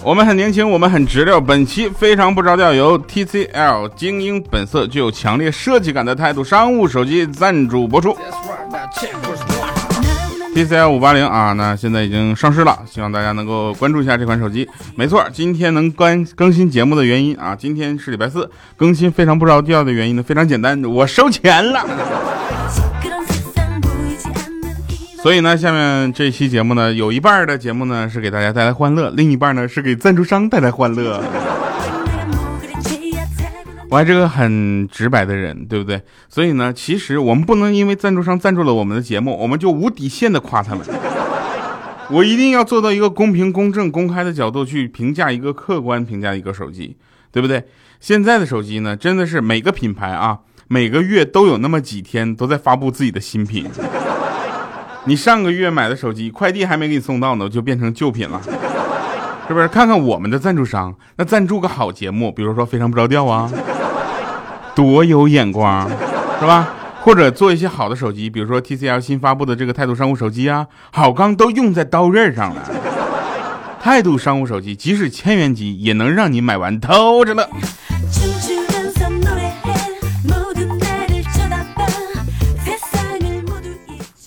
哈。我们很年轻，我们很直溜。本期非常不着调，由 TCL 精英本色、具有强烈设计感的态度商务手机赞助播出。TCL 五八零啊，那现在已经上市了，希望大家能够关注一下这款手机。没错，今天能关更新节目的原因啊，今天是礼拜四，更新非常不着调的原因呢，非常简单，我收钱了。所以呢，下面这期节目呢，有一半的节目呢是给大家带来欢乐，另一半呢是给赞助商带来欢乐。我还是个很直白的人，对不对？所以呢，其实我们不能因为赞助商赞助了我们的节目，我们就无底线的夸他们。我一定要做到一个公平、公正、公开的角度去评价一个客观评价一个手机，对不对？现在的手机呢，真的是每个品牌啊，每个月都有那么几天都在发布自己的新品。你上个月买的手机，快递还没给你送到呢，就变成旧品了，是不是？看看我们的赞助商，那赞助个好节目，比如说非常不着调啊，多有眼光，是吧？或者做一些好的手机，比如说 TCL 新发布的这个态度商务手机啊，好钢都用在刀刃上了。态度商务手机，即使千元机，也能让你买完偷着乐。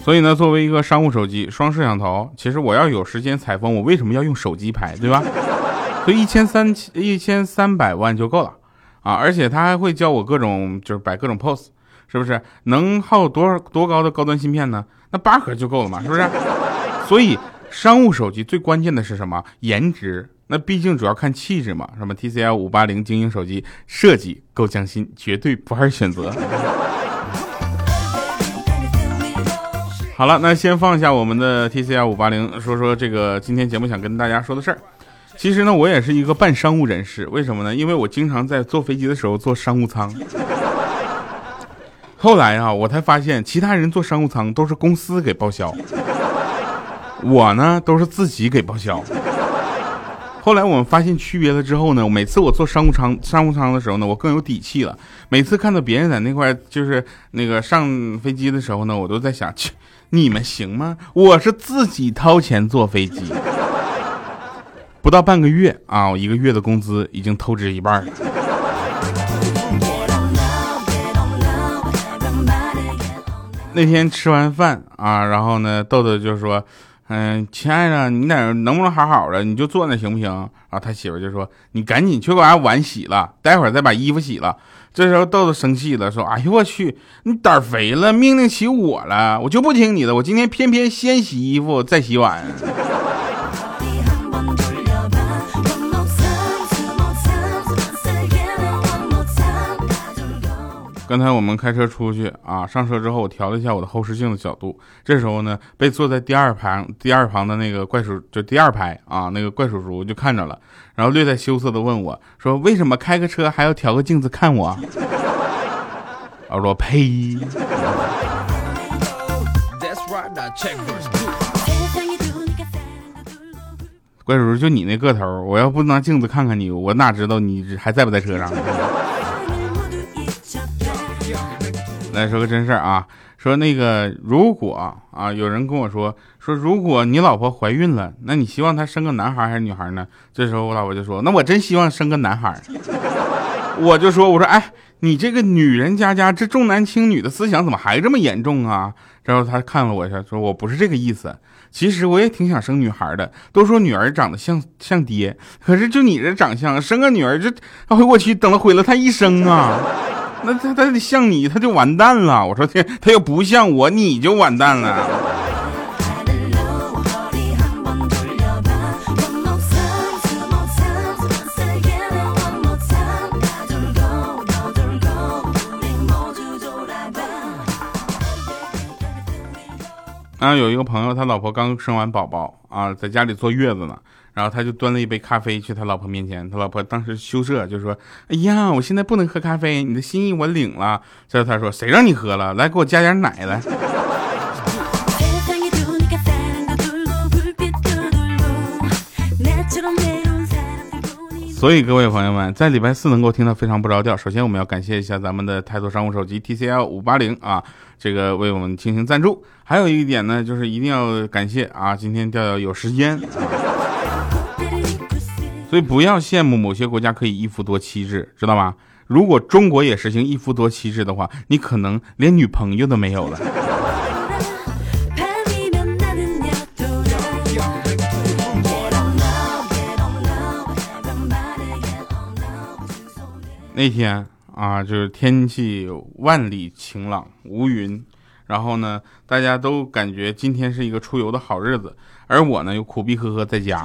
所以呢，作为一个商务手机，双摄像头，其实我要有时间采风，我为什么要用手机拍，对吧？所以一千三一千三百万就够了啊！而且他还会教我各种，就是摆各种 pose，是不是？能耗多少多高的高端芯片呢？那八核就够了嘛，是不是？所以商务手机最关键的是什么？颜值。那毕竟主要看气质嘛。什么 TCL 五八零精英手机设计够匠心，绝对不二选择。好了，那先放下我们的 TCL 五八零，说说这个今天节目想跟大家说的事儿。其实呢，我也是一个半商务人士，为什么呢？因为我经常在坐飞机的时候坐商务舱。后来啊，我才发现其他人坐商务舱都是公司给报销，我呢都是自己给报销。后来我们发现区别了之后呢，每次我坐商务舱商务舱的时候呢，我更有底气了。每次看到别人在那块就是那个上飞机的时候呢，我都在想去。你们行吗？我是自己掏钱坐飞机，不到半个月啊，我一个月的工资已经透支一半了。那天吃完饭啊，然后呢，豆豆就说：“嗯，亲爱的，你在能不能好好的？你就坐那行不行？”然后他媳妇就说：“你赶紧去把碗洗了，待会儿再把衣服洗了。”这时候豆豆生气了，说：“哎呦我去，你胆肥了，命令起我了，我就不听你的，我今天偏偏先洗衣服再洗碗。”刚才我们开车出去啊，上车之后我调了一下我的后视镜的角度，这时候呢，被坐在第二排第二旁的那个怪叔，就第二排啊那个怪叔叔就看着了，然后略带羞涩的问我说：“为什么开个车还要调个镜子看我？”我说：“呸！”怪叔叔就你那个头，我要不拿镜子看看你，我哪知道你还在不在车上？来说个真事儿啊，说那个如果啊，有人跟我说说，如果你老婆怀孕了，那你希望她生个男孩还是女孩呢？这时候我老婆就说，那我真希望生个男孩。我就说，我说，哎，你这个女人家家这重男轻女的思想怎么还这么严重啊？然后他看了我一下，说我不是这个意思，其实我也挺想生女孩的。都说女儿长得像像爹，可是就你这长相，生个女儿这，哎呦我去，等了毁了她一生啊！那他他得像你，他就完蛋了。我说天，他要不像我，你就完蛋了。啊，有一个朋友，他老婆刚生完宝宝啊，在家里坐月子呢。然后他就端了一杯咖啡去他老婆面前，他老婆当时羞涩，就说：“哎呀，我现在不能喝咖啡，你的心意我领了。”这后他说：“谁让你喝了？来，给我加点奶来。”所以各位朋友们，在礼拜四能够听到非常不着调，首先我们要感谢一下咱们的态度商务手机 TCL 五八零啊，这个为我们进行赞助。还有一点呢，就是一定要感谢啊，今天调调有时间。所以不要羡慕某些国家可以一夫多妻制，知道吗？如果中国也实行一夫多妻制的话，你可能连女朋友都没有了。那天啊，就是天气万里晴朗无云，然后呢，大家都感觉今天是一个出游的好日子，而我呢又苦逼呵呵在家，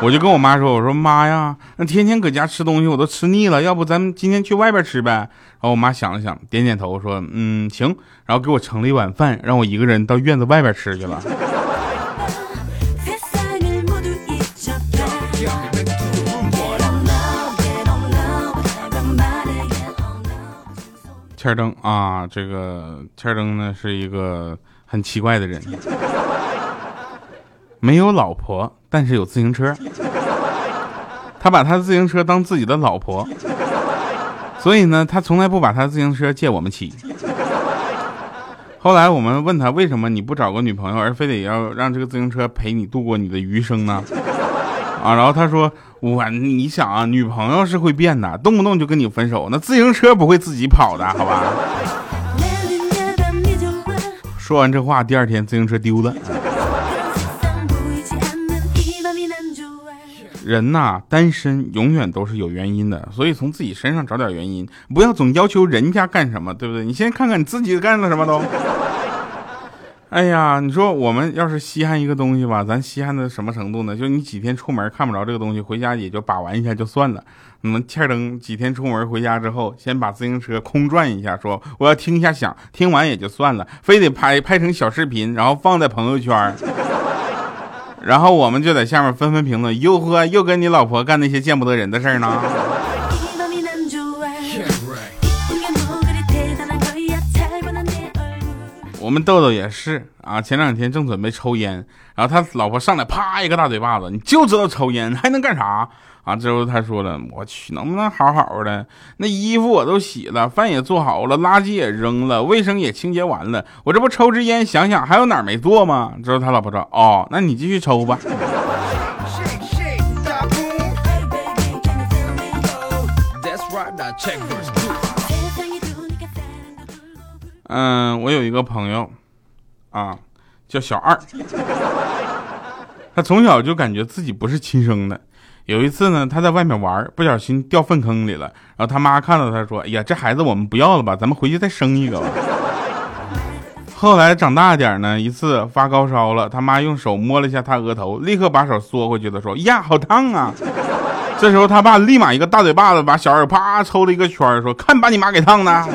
我就跟我妈说：“我说妈呀，那天天搁家吃东西我都吃腻了，要不咱们今天去外边吃呗？”然后我妈想了想，点点头说：“嗯，行。”然后给我盛了一碗饭，让我一个人到院子外边吃去了。欠灯啊，这个欠灯呢是一个很奇怪的人，没有老婆，但是有自行车，他把他的自行车当自己的老婆，所以呢，他从来不把他自行车借我们骑。后来我们问他，为什么你不找个女朋友，而非得要让这个自行车陪你度过你的余生呢？啊，然后他说。我，你想啊，女朋友是会变的，动不动就跟你分手。那自行车不会自己跑的，好吧？说完这话，第二天自行车丢了。人呐，单身永远都是有原因的，所以从自己身上找点原因，不要总要求人家干什么，对不对？你先看看你自己干了什么都。哎呀，你说我们要是稀罕一个东西吧，咱稀罕的什么程度呢？就你几天出门看不着这个东西，回家也就把玩一下就算了。你们欠灯几天出门回家之后，先把自行车空转一下，说我要听一下响，听完也就算了，非得拍拍成小视频，然后放在朋友圈，然后我们就在下面纷纷评论：哟呵，又跟你老婆干那些见不得人的事儿呢。我们豆豆也是啊，前两天正准备抽烟，然后他老婆上来啪一个大嘴巴子，你就知道抽烟，还能干啥啊？之后他说了，我去，能不能好好的？那衣服我都洗了，饭也做好了，垃圾也扔了，卫生也清洁完了，我这不抽支烟，想想还有哪儿没做吗？之后他老婆说，哦，那你继续抽吧。嗯，我有一个朋友，啊，叫小二，他从小就感觉自己不是亲生的。有一次呢，他在外面玩，不小心掉粪坑里了，然后他妈看到他说：“哎呀，这孩子我们不要了吧，咱们回去再生一个吧。”后来长大点呢，一次发高烧了，他妈用手摸了一下他额头，立刻把手缩回去的说：“呀，好烫啊！”这时候他爸立马一个大嘴巴子把小二啪抽了一个圈，说：“看把你妈给烫的。”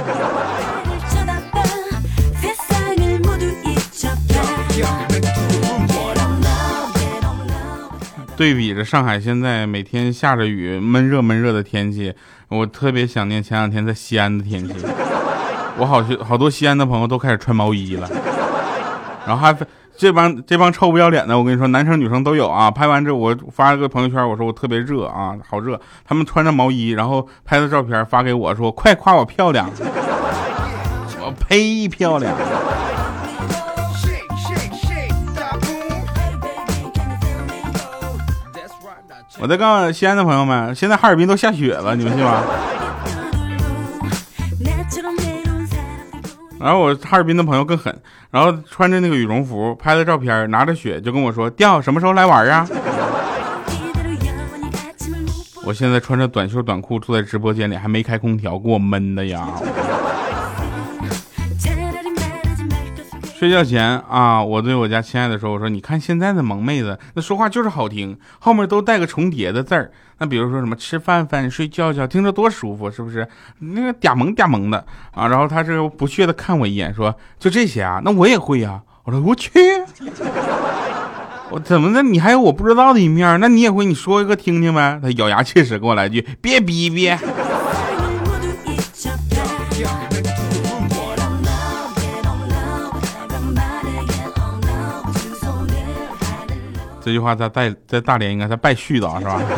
对比着上海现在每天下着雨、闷热闷热的天气，我特别想念前两天在西安的天气。我好些好多西安的朋友都开始穿毛衣了，然后还这帮这帮臭不要脸的，我跟你说，男生女生都有啊。拍完之后我发了个朋友圈，我说我特别热啊，好热。他们穿着毛衣，然后拍的照片发给我说，快夸我漂亮。我呸，漂亮。我再告诉西安的朋友们，现在哈尔滨都下雪了，你们信吗？然后我哈尔滨的朋友更狠，然后穿着那个羽绒服拍的照片，拿着雪就跟我说：“调什么时候来玩啊？”我现在穿着短袖短裤坐在直播间里，还没开空调，给我闷的呀。睡觉前啊，我对我家亲爱的说：“我说，你看现在的萌妹子，那说话就是好听，后面都带个重叠的字儿。那比如说什么吃饭饭、睡觉觉，听着多舒服，是不是？那个嗲萌嗲萌的啊。然后他这不屑的看我一眼，说：就这些啊？那我也会呀。我说我去，我怎么的？你还有我不知道的一面？那你也会？你说一个听听呗。他咬牙切齿跟我来句：别逼逼。”这句话在在在大连应该是拜絮的啊是吧？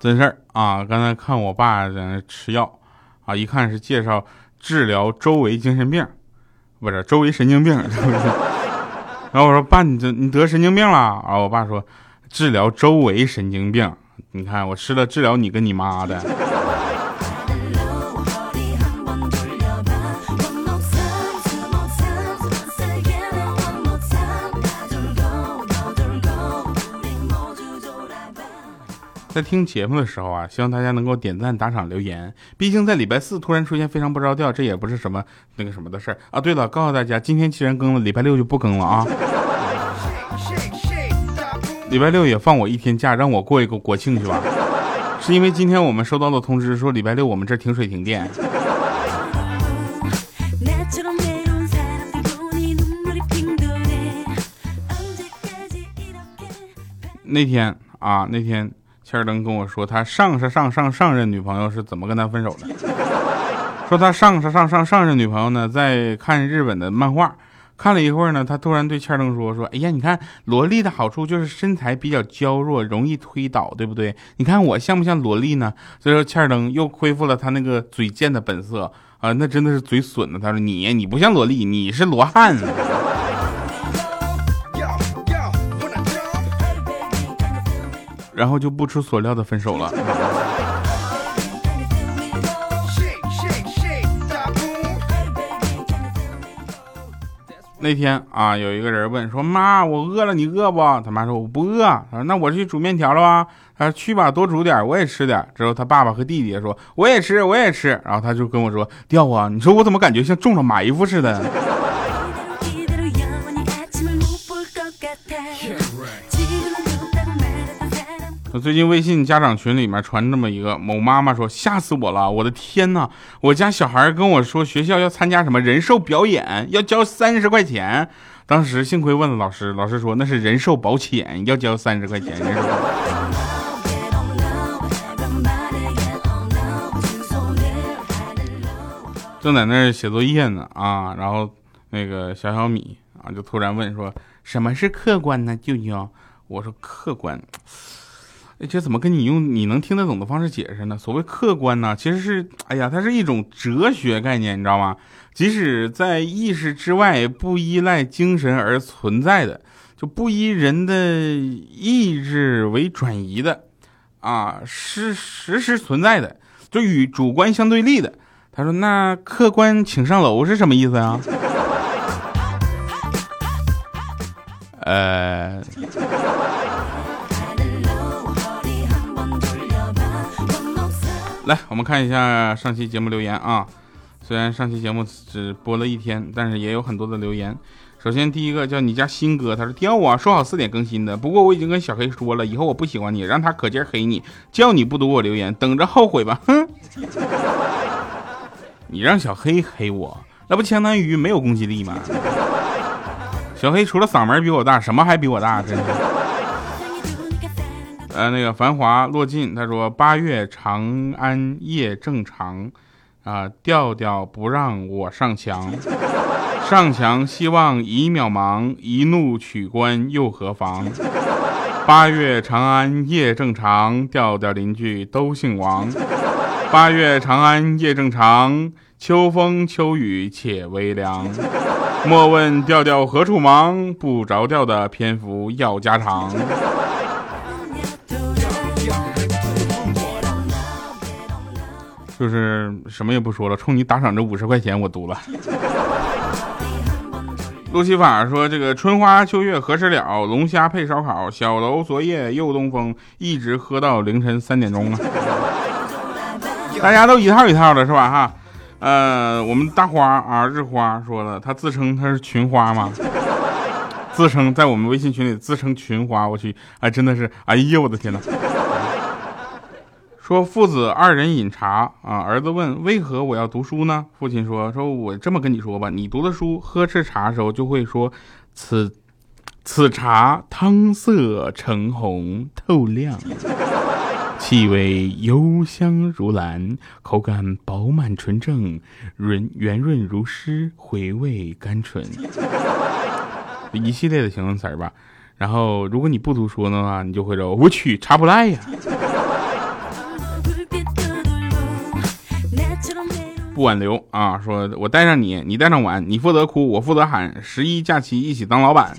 真事儿啊！刚才看我爸在那吃药啊，一看是介绍治疗周围精神病，不是周围神经病，是不是？然后我说爸，你这你得神经病了？然后我爸说，治疗周围神经病。你看我吃了治疗你跟你妈的。在听节目的时候啊，希望大家能够点赞、打赏、留言。毕竟在礼拜四突然出现非常不着调，这也不是什么那个什么的事儿啊。对了，告诉大家，今天既然更了，礼拜六就不更了啊。礼拜六也放我一天假，让我过一个国庆去吧。是因为今天我们收到的通知说礼拜六我们这停水停电。那天啊，那天。切尔登跟我说，他上上上上上任女朋友是怎么跟他分手的？说他上上上上上任女朋友呢，在看日本的漫画，看了一会儿呢，他突然对切尔登说：“说，哎呀，你看萝莉的好处就是身材比较娇弱，容易推倒，对不对？你看我像不像萝莉呢？”所以说，切尔登又恢复了他那个嘴贱的本色啊，那真的是嘴损的。他说：“你你不像萝莉，你是罗汉。”然后就不出所料的分手了。那天啊，有一个人问说：“妈，我饿了，你饿不？”他妈说：“我不饿。”他说：“那我去煮面条了吧？”他说：“去吧，多煮点，我也吃点。”之后他爸爸和弟弟说：“我也吃，我也吃。”然后他就跟我说：“调啊，你说我怎么感觉像中了埋伏似的？”最近微信家长群里面传这么一个某妈妈说吓死我了，我的天呐，我家小孩跟我说学校要参加什么人寿表演，要交三十块钱。当时幸亏问了老师，老师说那是人寿保险，要交三十块钱。正在那儿写作业呢啊，然后那个小小米啊就突然问说什么是客观呢？舅舅，我说客观。这怎么跟你用你能听得懂的方式解释呢？所谓客观呢，其实是，哎呀，它是一种哲学概念，你知道吗？即使在意识之外，不依赖精神而存在的，就不依人的意志为转移的，啊，是实时存在的，就与主观相对立的。他说：“那客观请上楼是什么意思啊？” 呃。来，我们看一下上期节目留言啊。虽然上期节目只播了一天，但是也有很多的留言。首先第一个叫你家新哥，他说调啊，说好四点更新的，不过我已经跟小黑说了，以后我不喜欢你，让他可劲黑你，叫你不读我留言，等着后悔吧。哼，你让小黑黑我，那不相当于没有攻击力吗？小黑除了嗓门比我大，什么还比我大？真是。呃，那个繁华落尽，他说八月长安夜正长，啊，调调不让我上墙，上墙希望已渺茫，一怒取关又何妨？八月长安夜正长，调调邻居都姓王。八月长安夜正长，秋风秋雨且微凉。莫问调调何处忙，不着调的篇幅要加长。就是什么也不说了，冲你打赏这五十块钱，我读了。路西法说：“这个春花秋月何时了？龙虾配烧烤，小楼昨夜又东风，一直喝到凌晨三点钟啊！” 大家都一套一套的是吧？哈，呃，我们大花啊，日花说了，他自称他是群花嘛，自称在我们微信群里自称群花，我去，哎，真的是，哎呀，我的天哪！说父子二人饮茶啊，儿子问为何我要读书呢？父亲说：说我这么跟你说吧，你读的书，喝这茶的时候就会说，此此茶汤色橙红透亮，气味幽香如兰，口感饱满纯正，润圆润如诗，回味甘醇，一系列的形容词吧。然后如果你不读书的话，你就会说，我去茶不赖呀。挽留啊！说我带上你，你带上碗，你负责哭，我负责喊，十一假期一起当老板。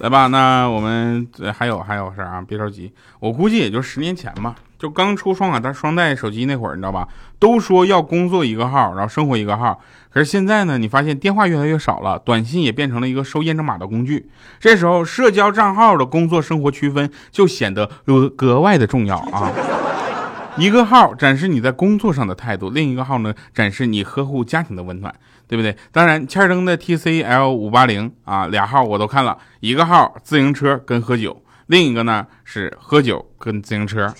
来吧，那我们还有还有事儿啊，别着急，我估计也就十年前吧，就刚出双卡单双待手机那会儿，你知道吧？都说要工作一个号，然后生活一个号。可是现在呢，你发现电话越来越少了，短信也变成了一个收验证码的工具。这时候，社交账号的工作生活区分就显得格格外的重要啊。一个号展示你在工作上的态度，另一个号呢展示你呵护家庭的温暖。对不对？当然，欠登的 TCL 五八零啊，俩号我都看了，一个号自行车跟喝酒，另一个呢是喝酒跟自行车。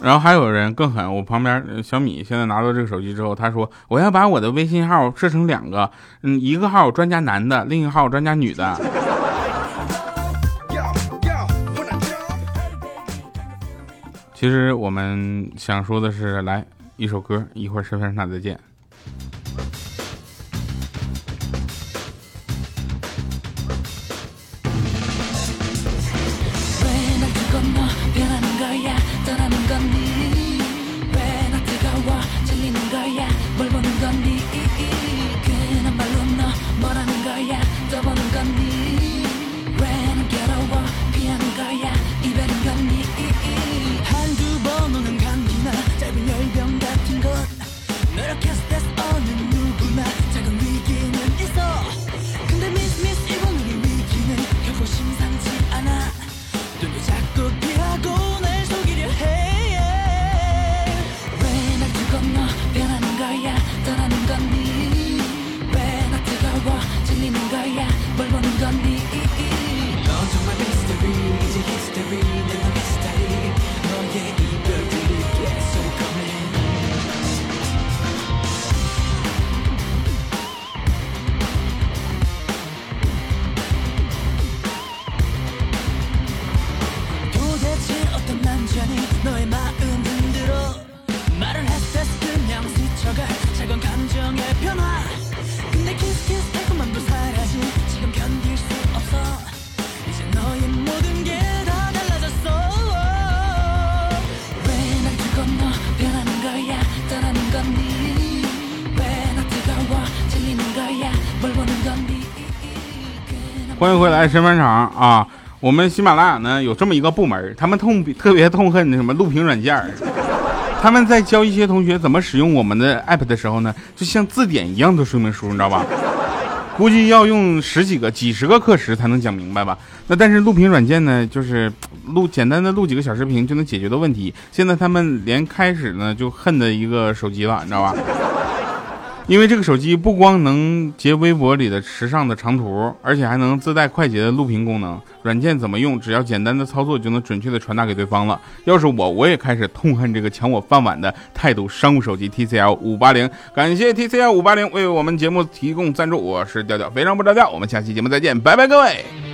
然后还有人更狠，我旁边小米现在拿到这个手机之后，他说我要把我的微信号设成两个，嗯，一个号专家男的，另一个号专家女的。其实我们想说的是，来一首歌，一会儿身份证上再见。欢迎回来，神饭场啊！我们喜马拉雅呢有这么一个部门，他们痛特别痛恨什么录屏软件他们在教一些同学怎么使用我们的 app 的时候呢，就像字典一样的说明书，你知道吧？估计要用十几个、几十个课时才能讲明白吧？那但是录屏软件呢，就是录简单的录几个小视频就能解决的问题。现在他们连开始呢就恨的一个手机了，你知道吧？因为这个手机不光能截微博里的时尚的长图，而且还能自带快捷的录屏功能。软件怎么用？只要简单的操作就能准确的传达给对方了。要是我，我也开始痛恨这个抢我饭碗的态度商务手机 TCL 五八零。感谢 TCL 五八零为我们节目提供赞助。我是调调，非常不着调。我们下期节目再见，拜拜，各位。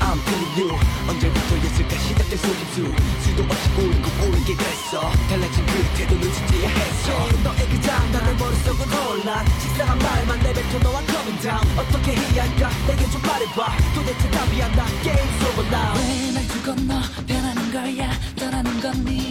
I'm telling you. 언제부터였을까 시작된 속임수. 수도 없이 꼬리고 꼬리게 됐어. 달라진 그 태도 눈치채야 했어. 너의 그 장난은 머릿속은 혼란 식상한 말만 내뱉어 너와 coming down. 어떻게 해야 할까? 내게 좀 말해봐. 도대체 답이 안나. 게임 속은 나왜날 죽었 너 변하는 거야? 떠나는 건니 네.